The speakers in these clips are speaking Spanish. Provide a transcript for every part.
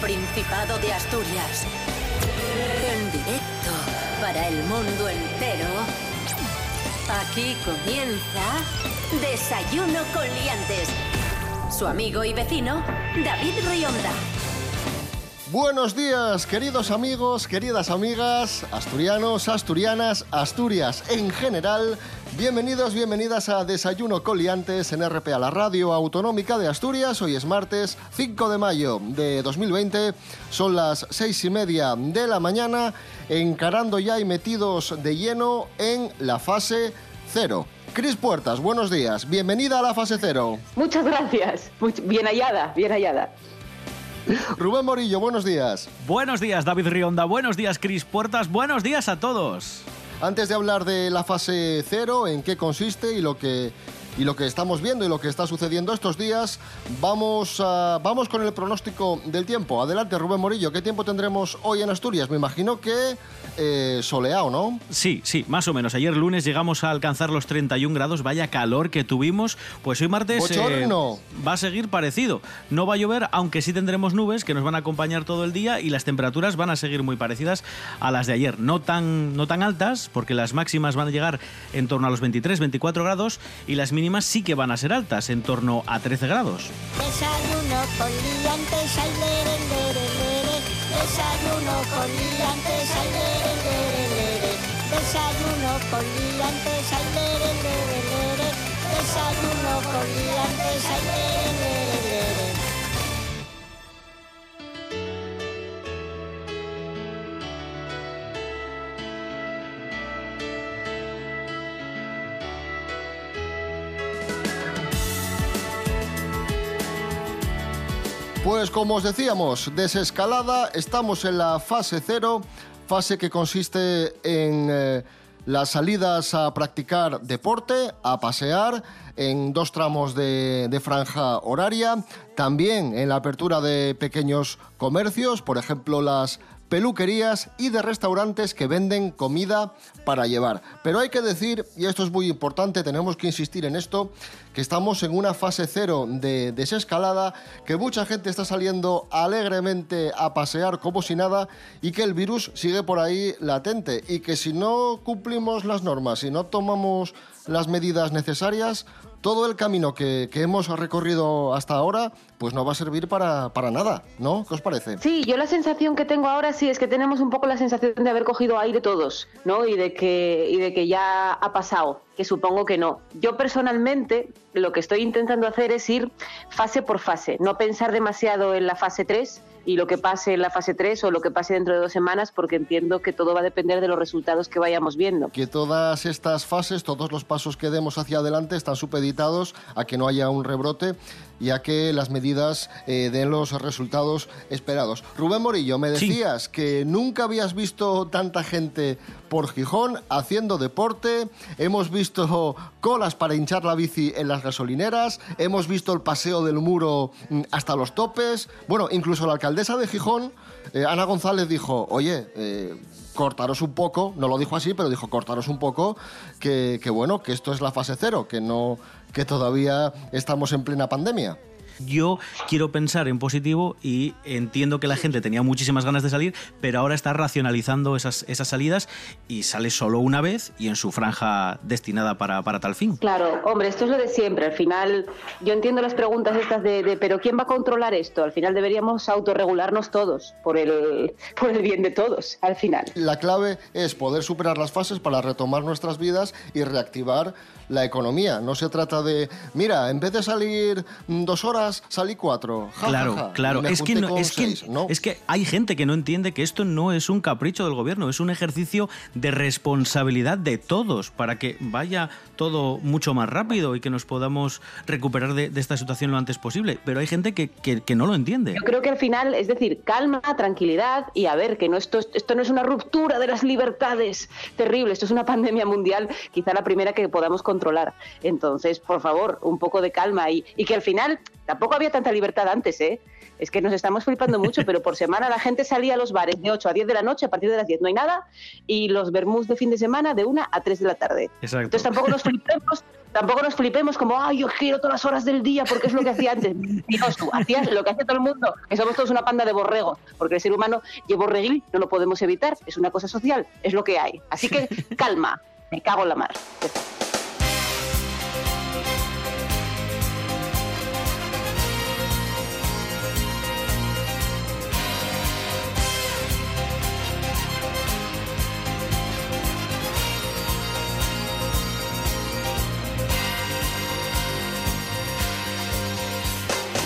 Principado de Asturias. En directo para el mundo entero. Aquí comienza Desayuno con Liantes. Su amigo y vecino, David Rionda. Buenos días, queridos amigos, queridas amigas, asturianos, asturianas, Asturias en general. Bienvenidos, bienvenidas a Desayuno Coliantes en RPA, la radio autonómica de Asturias. Hoy es martes 5 de mayo de 2020. Son las seis y media de la mañana, encarando ya y metidos de lleno en la fase cero. Cris Puertas, buenos días. Bienvenida a la fase cero. Muchas gracias. Bien hallada, bien hallada. Rubén Morillo, buenos días. Buenos días, David Rionda. Buenos días, Cris Puertas. Buenos días a todos. Antes de hablar de la fase cero, en qué consiste y lo que y lo que estamos viendo y lo que está sucediendo estos días, vamos, vamos con el pronóstico del tiempo. Adelante, Rubén Morillo, ¿qué tiempo tendremos hoy en Asturias? Me imagino que eh, soleado, ¿no? Sí, sí, más o menos. Ayer lunes llegamos a alcanzar los 31 grados, vaya calor que tuvimos. Pues hoy martes eh, va a seguir parecido. No va a llover, aunque sí tendremos nubes que nos van a acompañar todo el día y las temperaturas van a seguir muy parecidas a las de ayer. No tan, no tan altas, porque las máximas van a llegar en torno a los 23, 24 grados y las mínimas sí que van a ser altas, en torno a 13 grados. Desayuno con liantes. Desayuno con liantes. Desayuno con liantes. Pues como os decíamos, desescalada, estamos en la fase cero, fase que consiste en eh, las salidas a practicar deporte, a pasear, en dos tramos de, de franja horaria, también en la apertura de pequeños comercios, por ejemplo las peluquerías y de restaurantes que venden comida para llevar. Pero hay que decir, y esto es muy importante, tenemos que insistir en esto, que estamos en una fase cero de desescalada, que mucha gente está saliendo alegremente a pasear como si nada y que el virus sigue por ahí latente y que si no cumplimos las normas, si no tomamos las medidas necesarias, todo el camino que, que, hemos recorrido hasta ahora, pues no va a servir para, para, nada, ¿no? ¿Qué os parece? Sí, yo la sensación que tengo ahora sí es que tenemos un poco la sensación de haber cogido aire todos, ¿no? Y de que, y de que ya ha pasado, que supongo que no. Yo personalmente lo que estoy intentando hacer es ir fase por fase, no pensar demasiado en la fase 3 y lo que pase en la fase 3 o lo que pase dentro de dos semanas, porque entiendo que todo va a depender de los resultados que vayamos viendo. Que todas estas fases, todos los pasos que demos hacia adelante están supeditados a que no haya un rebrote y a que las medidas eh, den los resultados esperados. Rubén Morillo, me decías sí. que nunca habías visto tanta gente por Gijón haciendo deporte, hemos visto colas para hinchar la bici en las gasolineras, hemos visto el paseo del muro mm, hasta los topes, bueno, incluso la alcaldesa de Gijón, eh, Ana González, dijo, oye, eh, cortaros un poco, no lo dijo así, pero dijo cortaros un poco, que, que bueno, que esto es la fase cero, que no, que todavía estamos en plena pandemia. Yo quiero pensar en positivo y entiendo que la gente tenía muchísimas ganas de salir, pero ahora está racionalizando esas, esas salidas y sale solo una vez y en su franja destinada para, para, tal fin. Claro, hombre, esto es lo de siempre. Al final, yo entiendo las preguntas estas de, de pero ¿quién va a controlar esto? Al final deberíamos autorregularnos todos por el, por el bien de todos, al final. La clave es poder superar las fases para retomar nuestras vidas y reactivar la economía. No se trata de, mira, en vez de salir dos horas, salí cuatro. Ja, claro, ja, ja. claro. Es que, no, es, seis, que, ¿no? es que hay gente que no entiende que esto no es un capricho del gobierno, es un ejercicio de responsabilidad de todos para que vaya todo mucho más rápido y que nos podamos recuperar de, de esta situación lo antes posible. Pero hay gente que, que, que, no lo entiende. Yo creo que al final, es decir, calma, tranquilidad y a ver, que no esto, esto no es una ruptura de las libertades terrible, esto es una pandemia mundial, quizá la primera que podamos controlar. Entonces, por favor, un poco de calma y, y que al final Tampoco había tanta libertad antes, ¿eh? Es que nos estamos flipando mucho, pero por semana la gente salía a los bares de 8 a 10 de la noche, a partir de las 10 no hay nada, y los vermús de fin de semana de 1 a 3 de la tarde. Exacto. Entonces tampoco nos flipemos, tampoco nos flipemos como, ay, yo quiero todas las horas del día porque es lo que hacía antes. Mentiroso, hacías lo que hace todo el mundo, que somos todos una panda de borregos, porque el ser humano y borreguil no lo podemos evitar, es una cosa social, es lo que hay. Así que calma, me cago en la mar.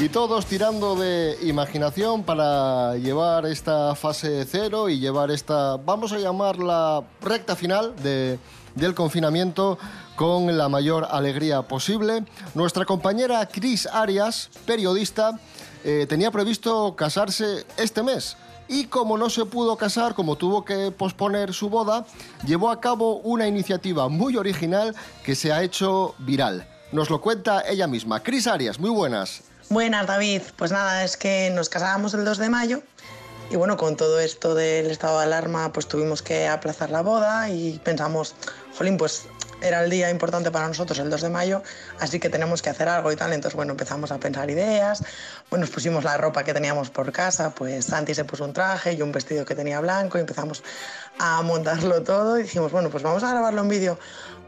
Y todos tirando de imaginación para llevar esta fase cero y llevar esta, vamos a llamarla recta final de, del confinamiento con la mayor alegría posible. Nuestra compañera Cris Arias, periodista, eh, tenía previsto casarse este mes. Y como no se pudo casar, como tuvo que posponer su boda, llevó a cabo una iniciativa muy original que se ha hecho viral. Nos lo cuenta ella misma. Cris Arias, muy buenas. Buenas, David. Pues nada, es que nos casábamos el 2 de mayo y bueno, con todo esto del estado de alarma, pues tuvimos que aplazar la boda y pensamos, jolín, pues era el día importante para nosotros, el 2 de mayo, así que tenemos que hacer algo y tal. Entonces, bueno, empezamos a pensar ideas, bueno, nos pusimos la ropa que teníamos por casa, pues Santi se puso un traje y un vestido que tenía blanco y empezamos a montarlo todo y dijimos, bueno, pues vamos a grabarlo en vídeo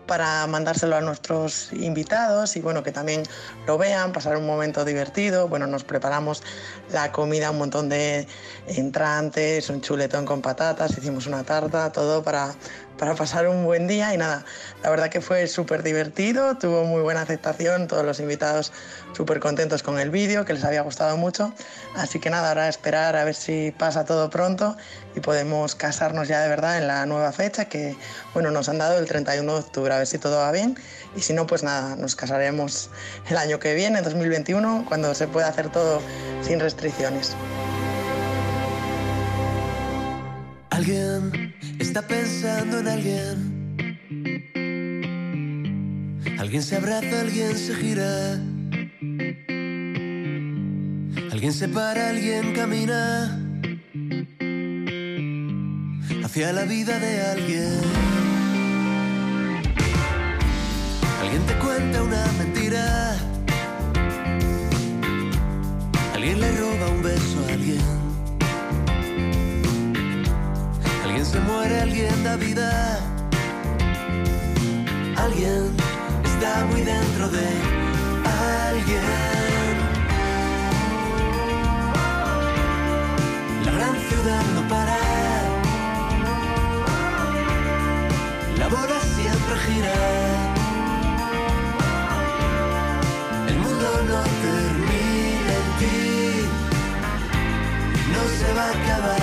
para mandárselo a nuestros invitados y bueno, que también lo vean, pasar un momento divertido. Bueno, nos preparamos la comida, un montón de entrantes, un chuletón con patatas, hicimos una tarta, todo para, para pasar un buen día y nada, la verdad que fue súper divertido, tuvo muy buena aceptación, todos los invitados súper contentos con el vídeo, que les había gustado mucho, así que nada, ahora esperar a ver si pasa todo pronto y podemos casarnos ya de verdad en la nueva fecha que, bueno, nos han dado el 31 de octubre, a ver si todo va bien y si no, pues nada, nos casaremos el año que viene, 2021, cuando se pueda hacer todo sin restricciones. Alguien está pensando en alguien. Alguien se abraza, alguien se gira. Alguien se para, alguien camina. Hacia la vida de alguien. Alguien te cuenta una mentira. Alguien le roba un beso a alguien. Se muere, alguien da vida. Alguien está muy dentro de alguien. La gran ciudad no para. La bola siempre gira. El mundo no termina en ti. No se va a acabar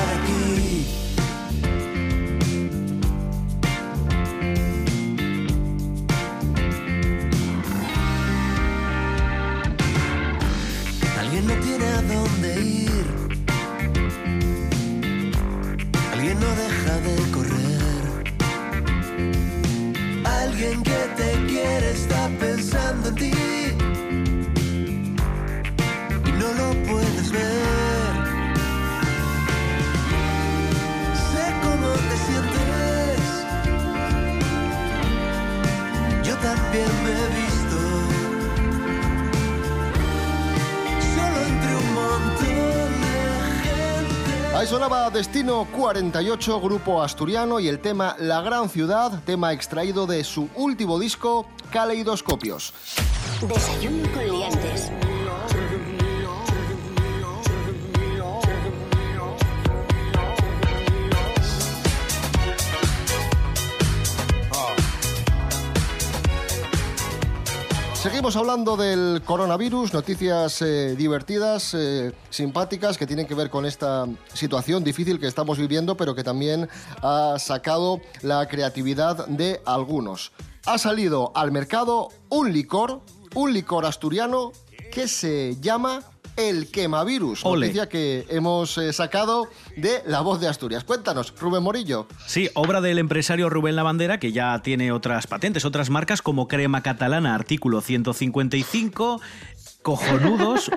sonaba Destino 48, grupo asturiano, y el tema La Gran Ciudad, tema extraído de su último disco, Caleidoscopios. Desayuno con liantes. Seguimos hablando del coronavirus, noticias eh, divertidas, eh, simpáticas, que tienen que ver con esta situación difícil que estamos viviendo, pero que también ha sacado la creatividad de algunos. Ha salido al mercado un licor, un licor asturiano que se llama el quemavirus, Ole. noticia que hemos eh, sacado de La Voz de Asturias. Cuéntanos, Rubén Morillo. Sí, obra del empresario Rubén Lavandera, que ya tiene otras patentes, otras marcas como Crema Catalana, artículo 155. cojonudos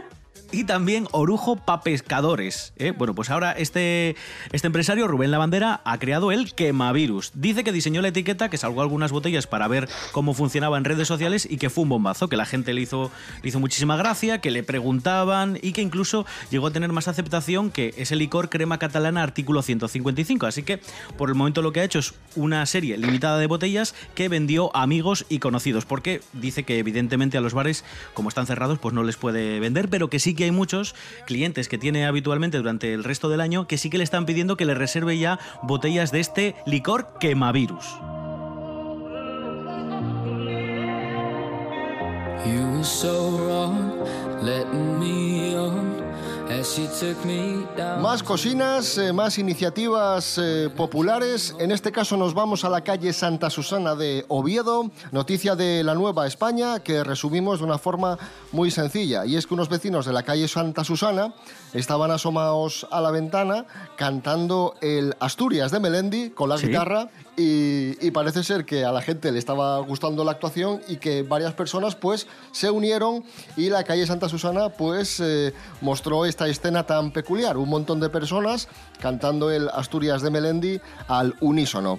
y también orujo pa' pescadores. ¿eh? Bueno, pues ahora este, este empresario, Rubén Lavandera, ha creado el quemavirus. Dice que diseñó la etiqueta, que salgó algunas botellas para ver cómo funcionaba en redes sociales y que fue un bombazo, que la gente le hizo, le hizo muchísima gracia, que le preguntaban y que incluso llegó a tener más aceptación que ese licor crema catalana artículo 155. Así que por el momento lo que ha hecho es una serie limitada de botellas que vendió a amigos y conocidos, porque dice que evidentemente a los bares, como están cerrados, pues no les puede vender, pero que sí que hay muchos clientes que tiene habitualmente durante el resto del año que sí que le están pidiendo que le reserve ya botellas de este licor quemavirus. Más cocinas, eh, más iniciativas eh, populares. En este caso nos vamos a la calle Santa Susana de Oviedo. Noticia de la Nueva España que resumimos de una forma muy sencilla. Y es que unos vecinos de la calle Santa Susana estaban asomados a la ventana cantando el Asturias de Melendi con la Sí. guitarra y, parece ser que a la gente le estaba gustando la actuación y que varias personas pues se unieron y la calle Santa Susana pues eh, mostró esta escena tan peculiar, un montón de personas cantando el Asturias de Melendi al unísono.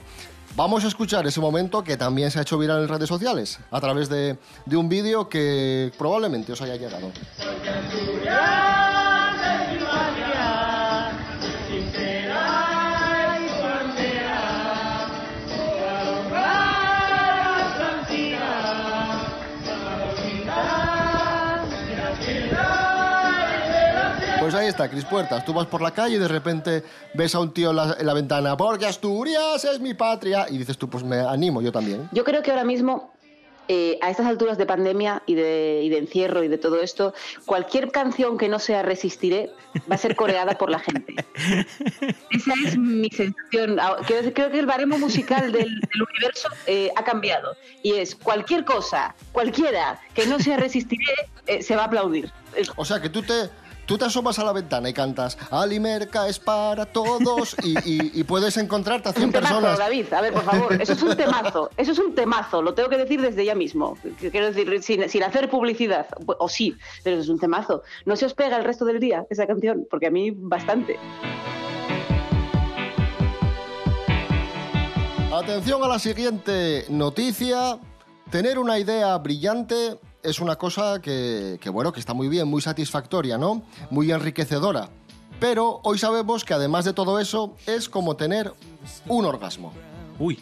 Vamos a escuchar ese momento que también se ha hecho viral en redes sociales a través de, de un vídeo que probablemente os haya llegado. Ahí está, Cris Puertas. Tú vas por la calle y de repente ves a un tío en la, en la ventana, porque Asturias es mi patria. Y dices tú, pues me animo, yo también. Yo creo que ahora mismo, eh, a estas alturas de pandemia y de, y de encierro y de todo esto, cualquier canción que no sea Resistiré va a ser coreada por la gente. Esa es mi sensación. Ah, Creo, creo que el baremo musical del, del universo eh, ha cambiado. Y es cualquier cosa, cualquiera que no sea Resistiré, eh, se va a aplaudir. O sea, que tú te, tú te asomas a la ventana y cantas Alimerca es para todos y, y- y puedes encontrarte a Es 100 un temazo, personas. David. A ver, por favor, eso es un temazo. Eso es un temazo. Lo tengo que decir desde ya mismo. Quiero decir, sin, sin hacer publicidad. O sí, pero es un temazo. No se os pega el resto del día esa canción, porque a mí bastante. Atención a la siguiente noticia. Tener una idea brillante es una cosa que, que, bueno, que está muy bien, muy satisfactoria, ¿no? Muy enriquecedora. Pero hoy sabemos que además de todo eso es como tener un orgasmo. Uy.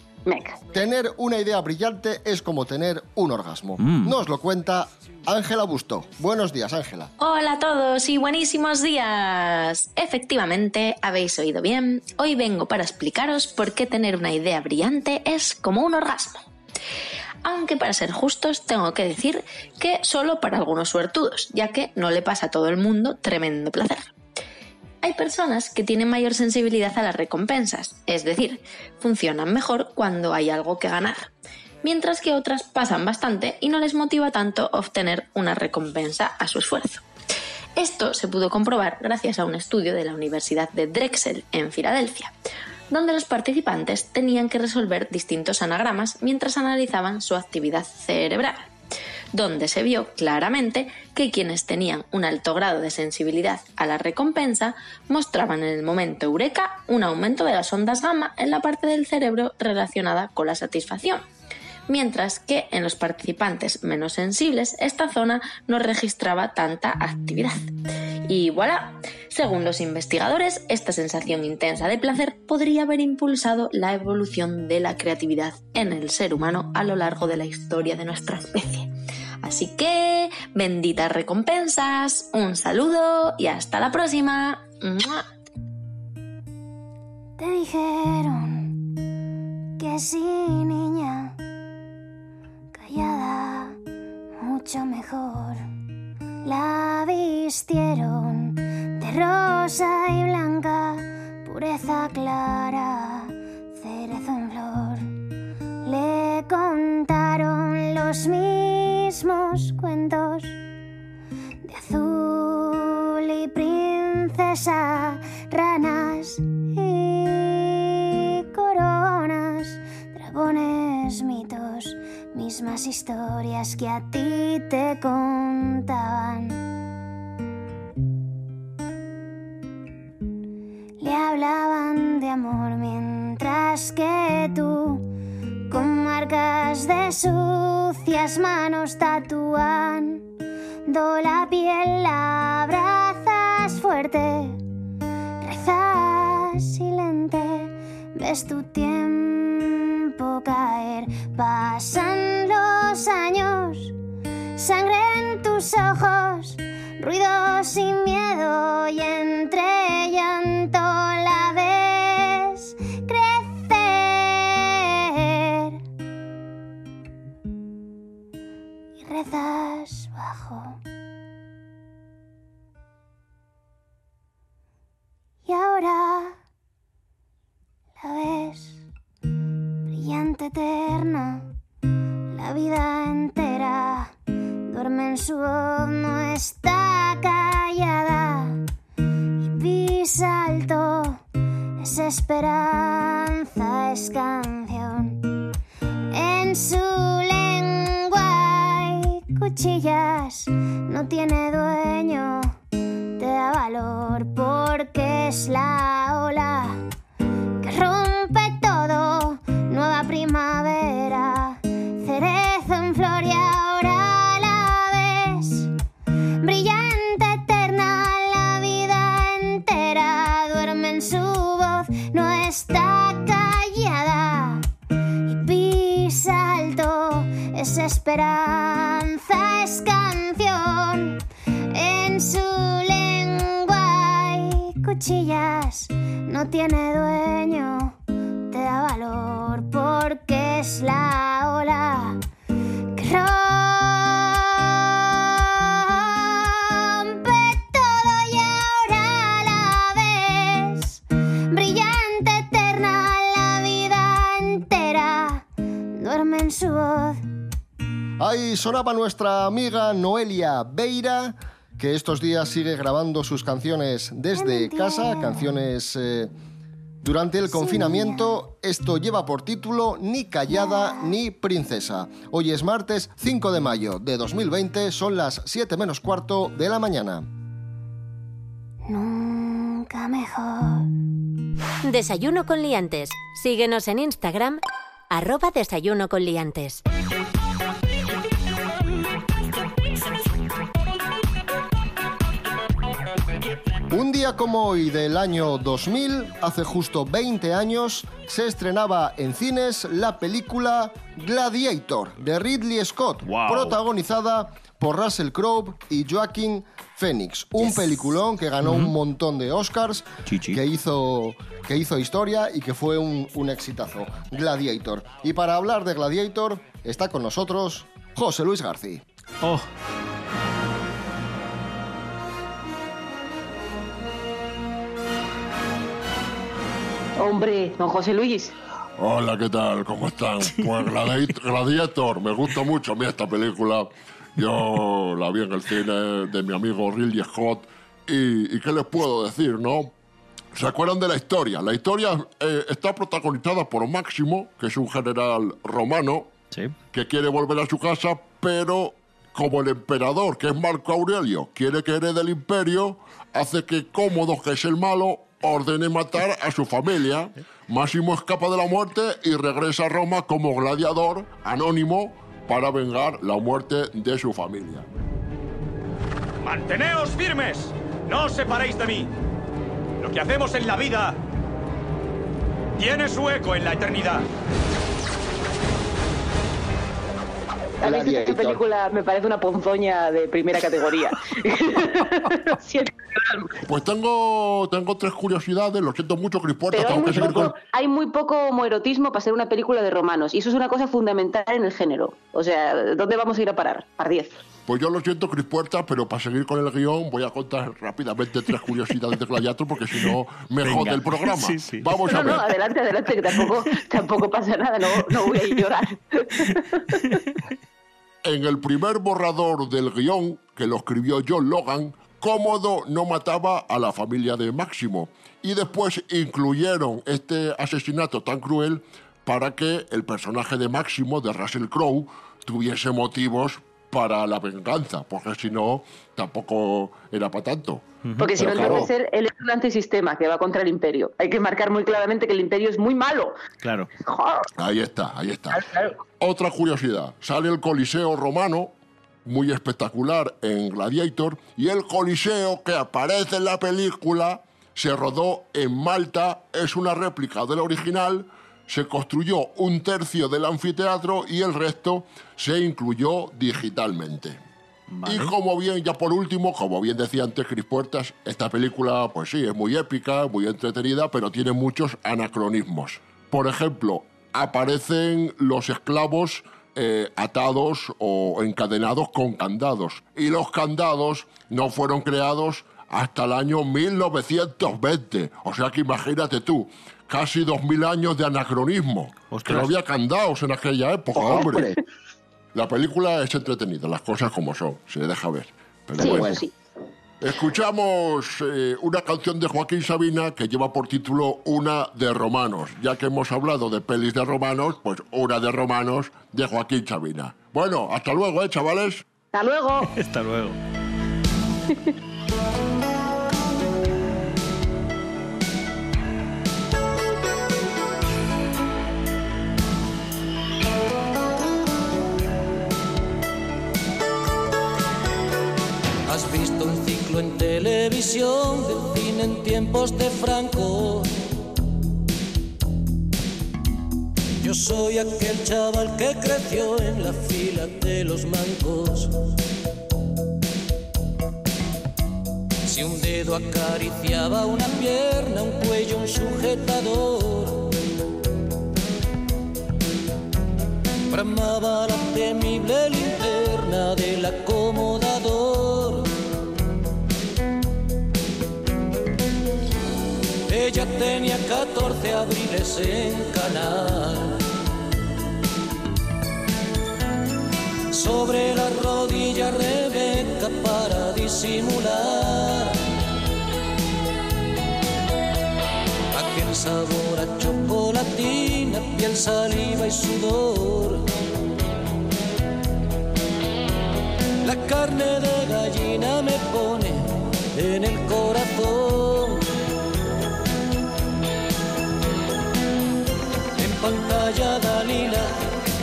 Tener una idea brillante es como tener un orgasmo. Mm. Nos lo cuenta Ángela Busto. Buenos días, Ángela. Hola a todos y buenísimos días. Efectivamente, habéis oído bien. Hoy vengo para explicaros por qué tener una idea brillante es como un orgasmo. Aunque para ser justos tengo que decir que solo para algunos suertudos, ya que no le pasa a todo el mundo tremendo placer. Hay personas que tienen mayor sensibilidad a las recompensas, es decir, funcionan mejor cuando hay algo que ganar, mientras que otras pasan bastante y no les motiva tanto obtener una recompensa a su esfuerzo. Esto se pudo comprobar gracias a un estudio de la Universidad de Drexel en Filadelfia, donde los participantes tenían que resolver distintos anagramas mientras analizaban su actividad cerebral, donde se vio claramente que quienes tenían un alto grado de sensibilidad a la recompensa mostraban en el momento eureka un aumento de las ondas gamma en la parte del cerebro relacionada con la satisfacción mientras que en los participantes menos sensibles esta zona no registraba tanta actividad. Y voilà, según los investigadores, esta sensación intensa de placer podría haber impulsado la evolución de la creatividad en el ser humano a lo largo de la historia de nuestra especie. Así que, benditas recompensas, un saludo y hasta la próxima. ¡Mua! Te dijeron que sí, niña, mucho mejor. La vistieron de rosa y blanca, pureza clara, cerezo en flor. Le contaron los mismos cuentos de azul y princesa, ranas y coronas, pones mitos, mismas historias que a ti te contaban. Le hablaban de amor mientras que tú, con marcas de sucias manos, tatuando la piel, la abrazas fuerte, rezas silente, ves tu tiempo pasan los años, sangre en tus ojos, ruido sin miedo y entre llanto la ves crecer. Y rezas bajo. Y ahora la ves eterna, la vida entera duerme en su voz, no está callada y pisa alto, es esperanza, es canción. En su lengua hay cuchillas, no tiene dueño, te da valor porque es la esperanza, es canción, en su lengua hay cuchillas, no tiene dueño, te da valor porque es la ola sonaba nuestra amiga Noelia Beira, que estos días sigue grabando sus canciones desde casa, canciones eh, durante el confinamiento. Esto lleva por título Ni callada ni princesa. Hoy es martes 5 de mayo de 2020, son las 7 menos cuarto de la mañana. Nunca mejor. Desayuno con liantes. Síguenos en Instagram, arroba desayuno con liantes. Un día como hoy del año 2000, hace justo 20 años, se estrenaba en cines la película Gladiator de Ridley Scott, Wow. protagonizada por Russell Crowe y Joaquin Phoenix. Un peliculón que ganó un montón de Oscars, Chichi. que hizo, que hizo historia y que fue un, un exitazo. Gladiator. Y para hablar de Gladiator está con nosotros José Luis García. Oh, Hombre, don José Luis. Hola, ¿qué tal? ¿Cómo están? Pues Gladi- Gladiator, me gusta mucho a mí esta película. Yo la vi en el cine de mi amigo Ridley Scott. ¿Y, y qué les puedo decir, no? ¿Se acuerdan de la historia? La historia eh, está protagonizada por Máximo, que es un general romano, sí. que quiere volver a su casa, pero como el emperador, que es Marco Aurelio, quiere que herede el imperio, hace que Cómodo, que es el malo, ordene matar a su familia. Máximo escapa de la muerte y regresa a Roma como gladiador anónimo para vengar la muerte de su familia. ¡Manteneos firmes! ¡No os separéis de mí! Lo que hacemos en la vida tiene su eco en la eternidad. A mí esta película me parece una ponzoña de primera categoría. Pues tengo, tengo tres curiosidades, lo siento mucho, Cris Puerta, pero hay muy, con... poco, hay muy poco homoerotismo para ser una película de romanos. Y eso es una cosa fundamental en el género. O sea, ¿dónde vamos a ir a parar? Par 10. Pues yo lo siento, Cris Puerta, pero para seguir con el guion voy a contar rápidamente tres curiosidades de Gladiator porque si no me Venga. jode el programa. Sí, sí. Vamos a No, ver. no, adelante, adelante, que tampoco, tampoco pasa nada, no, no voy a llorar. En el primer borrador del guion, que lo escribió John Logan, Cómodo no mataba a la familia de Máximo. Y después incluyeron este asesinato tan cruel para que el personaje de Máximo, de Russell Crowe, tuviese motivos para la venganza, porque si no, tampoco era para tanto. Porque si no, claro, entonces él, él es un antisistema que va contra el imperio. Hay que marcar muy claramente que el imperio es muy malo. Claro. Ahí está, ahí está. Otra curiosidad, sale el Coliseo romano, muy espectacular en Gladiator, y el Coliseo que aparece en la película se rodó en Malta, es una réplica del original, se construyó un tercio del anfiteatro y el resto se incluyó digitalmente. Y como bien, ya por último, como bien decía antes Cris Puertas, esta película, pues sí, es muy épica, muy entretenida, pero tiene muchos anacronismos. Por ejemplo, aparecen los esclavos eh, atados o encadenados con candados. Y los candados no fueron creados hasta el año 1920. O sea que imagínate tú, casi 2000 años de anacronismo. Que no había candados en aquella época, hombre. La película es entretenida, las cosas como son, se deja ver. Pero Sí, bueno. sí. Escuchamos eh, una canción de Joaquín Sabina que lleva por título Una de Romanos. Ya que hemos hablado de pelis de romanos, pues una de romanos de Joaquín Sabina. Bueno, hasta luego, ¿eh, chavales? Hasta luego. Hasta luego. En televisión del cine en tiempos de Franco. Yo soy aquel chaval que creció en la fila de los mancos. Si un dedo acariciaba una pierna, un cuello, un sujetador. Bramaba la temible linterna del acomodador. Ella tenía 14 abriles en canal. Sobre la rodilla Rebeca para disimular. Aquel sabor a chocolatina, piel, saliva y sudor. La carne de gallina me pone en el corazón. Pantalla Dalila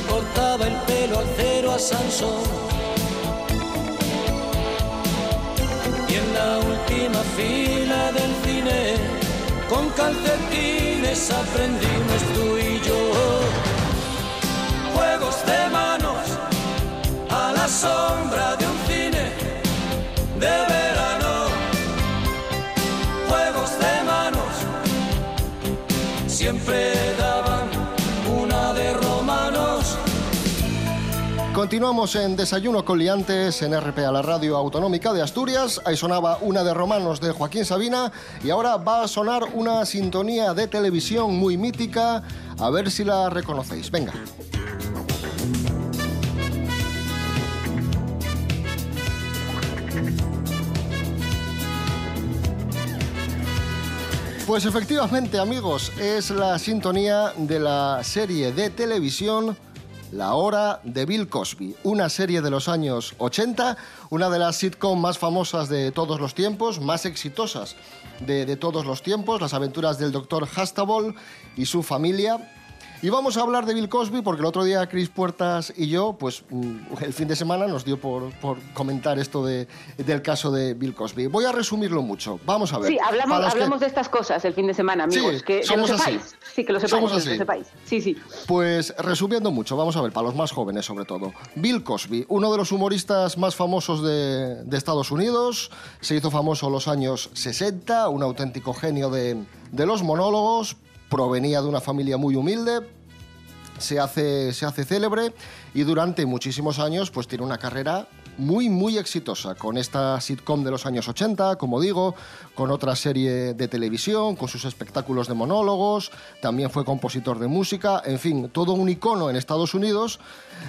cortaba el pelo al cero a Sansón. Y en la última fila del cine, con calcetines aprendimos tú y yo. Juegos de manos a la sombra de un cine de verano. Juegos de manos siempre Continuamos en Desayuno con Liantes en RPA, la radio autonómica de Asturias. Ahí sonaba una de Romanos de Joaquín Sabina y ahora va a sonar una sintonía de televisión muy mítica. A ver si la reconocéis. Venga. Pues efectivamente, amigos, es la sintonía de la serie de televisión La Hora de Bill Cosby, una serie de los años 80, una de las sitcom más famosas de todos los tiempos, más exitosas de, todos los tiempos, las aventuras del doctor Hastable y su familia. Y vamos a hablar de Bill Cosby porque el otro día Chris Puertas y yo, pues mm, el fin de semana nos dio por, por comentar esto de- del caso de Bill Cosby. Voy a resumirlo mucho. Vamos a ver. Sí, hablamos, Para los que- hablamos de estas cosas el fin de semana, Sí, amigos. que, que lo somos así. sepáis. Sí, que lo sepáis. Somos que lo así. sepáis. Sí, sí. Pues resumiendo mucho, vamos a ver, para los más jóvenes sobre todo. Bill Cosby, uno de los humoristas más famosos de, de Estados Unidos, se hizo famoso en los años 60, un auténtico genio de, de los monólogos, provenía de una familia muy humilde, se hace, se hace célebre y durante muchísimos años pues tiene una carrera muy muy exitosa con esta sitcom de los años 80, como digo, con otra serie de televisión, con sus espectáculos de monólogos, también fue compositor de música, en fin, todo un icono en Estados Unidos,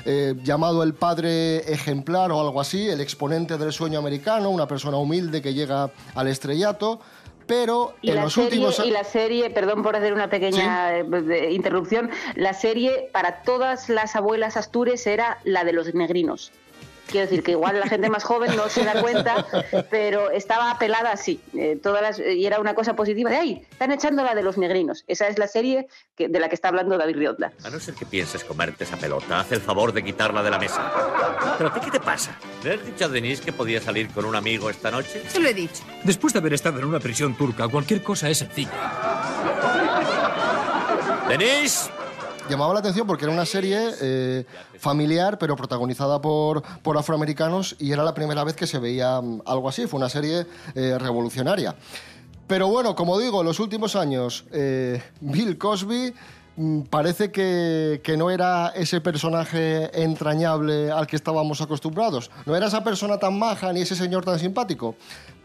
eh, llamado el padre ejemplar o algo así, el exponente del sueño americano, una persona humilde que llega al estrellato, pero Y en la, los serie, últimos y la serie, perdón por hacer una pequeña eh, interrupción, la serie para todas las abuelas astures era la de los negrinos. Quiero decir que igual la gente más joven no se da cuenta, pero estaba apelada así. eh, todas las, y era una cosa positiva de, ¡ay! Están echando la de los negrinos. Esa es la serie que- de la que está hablando David Rionda. A no ser que pienses comerte esa pelota, haz el favor de quitarla de la mesa. ¿Pero a ti qué te pasa? ¿Le has dicho a Denise que podía salir con un amigo esta noche? Se lo he dicho. Después de haber estado en una prisión turca, cualquier cosa es sencilla. ¡Denise! Llamaba la atención porque era una serie eh, familiar, pero protagonizada por, por afroamericanos y era la primera vez que se veía mm, algo así. Fue una serie eh, revolucionaria. Pero bueno, como digo, en los últimos años, eh, Bill Cosby parece que, que no era ese personaje entrañable al que estábamos acostumbrados. No era esa persona tan maja ni ese señor tan simpático.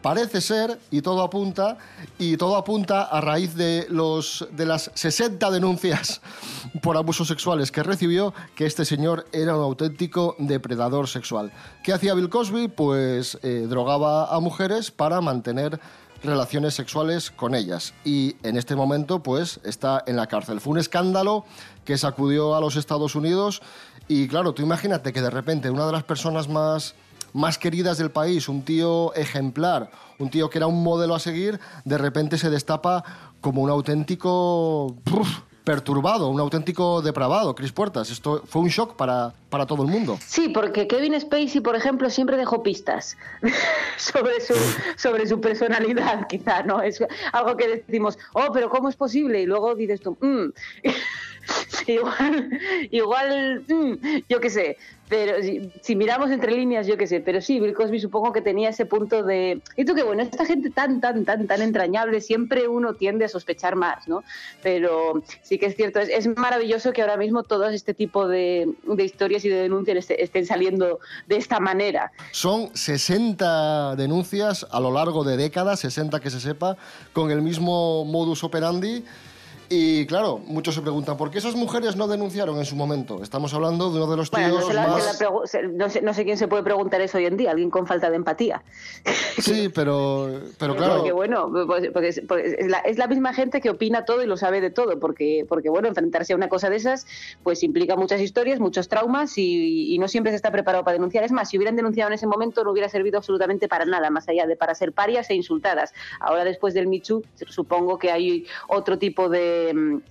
Parece ser, y todo apunta, y todo apunta a raíz de, los, de las 60 denuncias por abusos sexuales que recibió, que este señor era un auténtico depredador sexual. ¿Qué hacía Bill Cosby? Pues eh, drogaba a mujeres para mantener relaciones sexuales con ellas. Y en este momento, pues, está en la cárcel. Fue un escándalo que sacudió a los Estados Unidos. Y claro, tú imagínate que de repente una de las personas más más queridas del país, un tío ejemplar, un tío que era un modelo a seguir, de repente se destapa como un auténtico. Perturbado, un auténtico depravado, Cris Puertas. Esto fue un shock para, para todo el mundo. Sí, porque Kevin Spacey, por ejemplo, siempre dejó pistas sobre su, sobre su personalidad, quizá, ¿no? Es algo que decimos, oh, pero ¿cómo es posible? Y luego dices tú, "Mm". igual, igual, mm, yo qué sé. Pero si, si miramos entre líneas, yo qué sé. Pero sí, Bill Cosby supongo que tenía ese punto de. Y tú que bueno, esta gente tan, tan, tan, tan entrañable, siempre uno tiende a sospechar más, ¿no? Pero sí que es cierto, es, es maravilloso que ahora mismo todo este tipo de, de historias y de denuncias este- estén saliendo de esta manera. Son 60 denuncias a lo largo de décadas, 60 que se sepa, con el mismo modus operandi. Y claro, muchos se preguntan, ¿por qué esas mujeres no denunciaron en su momento? Estamos hablando de uno de los tíos Bueno, no, la- más... la no sé, no sé quién se puede preguntar eso hoy en día, alguien con falta de empatía. Sí, pero, pero claro... Porque bueno, pues- porque es, porque es la, es la misma gente que opina todo y lo sabe de todo, porque, porque bueno, enfrentarse a una cosa de esas pues implica muchas historias, muchos traumas y, y no siempre se está preparado para denunciar. Es más, si hubieran denunciado en ese momento no hubiera servido absolutamente para nada, más allá de para ser parias e insultadas. Ahora después del Michu supongo que hay otro tipo de... mm,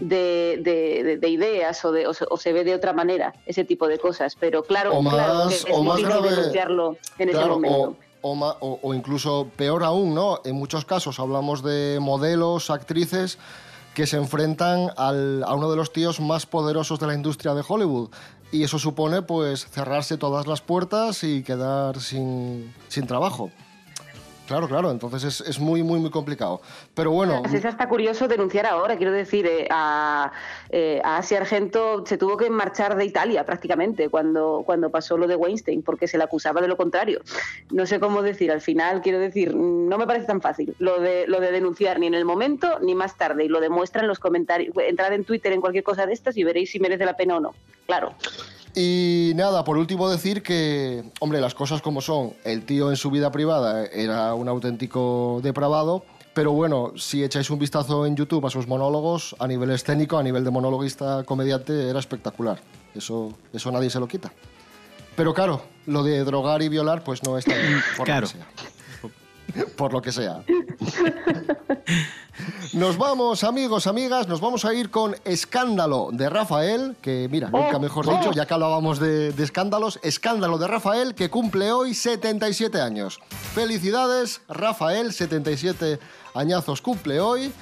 De, de- de- de ideas o, de- o se, o se ve de otra manera ese tipo de cosas pero claro, O más- claro que es o más difícil grave- denunciarlo en ese momento o, o ma- o- o incluso peor aún, ¿no? En muchos casos hablamos de modelos, actrices que se enfrentan al- a uno de los tíos más poderosos de la industria de Hollywood. Y eso supone, pues, cerrarse todas las puertas y quedar sin, sin trabajo. Claro, claro, entonces es, es muy, muy, muy complicado. Pero bueno, es hasta curioso denunciar ahora, quiero decir, eh, a, eh, a se tuvo que marchar de Italia prácticamente cuando, cuando pasó lo de Weinstein, porque se le acusaba de lo contrario. No sé cómo decir, al final, quiero decir, no me parece tan fácil lo de, lo de denunciar ni en el momento ni más tarde, y lo demuestran los comentarios. Entrad en Twitter en cualquier cosa de estas y veréis si merece la pena o no. Claro. Y nada, por último decir que, hombre, las cosas como son, el tío en su vida privada era un auténtico depravado, pero bueno, si echáis un vistazo en YouTube a sus monólogos, a nivel escénico, a nivel de monologuista comediante, era espectacular. Eso, eso nadie se lo quita. Pero claro, lo de drogar y violar, pues no está bien, por Claro. lo que sea. Por lo que sea. Nos vamos, amigos, amigas, nos vamos a ir con Escándalo de Rafael, que mira, nunca mejor dicho, ya que hablábamos de, de escándalos, Escándalo de Rafael, que cumple hoy 77 años. Felicidades, Rafael, 77 añazos cumple hoy.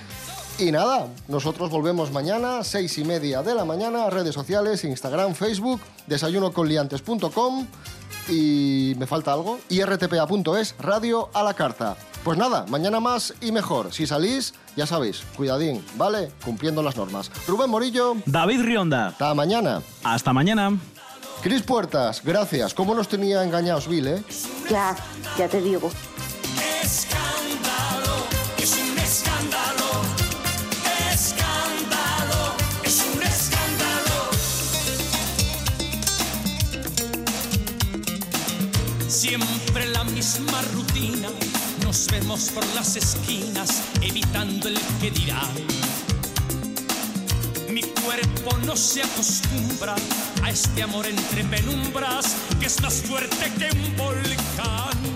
Y nada, nosotros volvemos mañana, seis y media de la mañana, redes sociales, Instagram, Facebook, desayunoconliantes.com y me falta algo, irtpa.es, radio a la carta. Pues nada, mañana más y mejor. Si salís, ya sabéis, cuidadín, ¿vale? Cumpliendo las normas. Rubén Morillo. David Rionda. Hasta mañana. Hasta mañana. Cris Puertas, gracias. ¿Cómo nos tenía engañados Bill, eh? Ya, ya te digo. Misma rutina. Nos vemos por las esquinas, evitando el que dirá. Mi cuerpo no se acostumbra a este amor entre penumbras que es más fuerte que un volcán.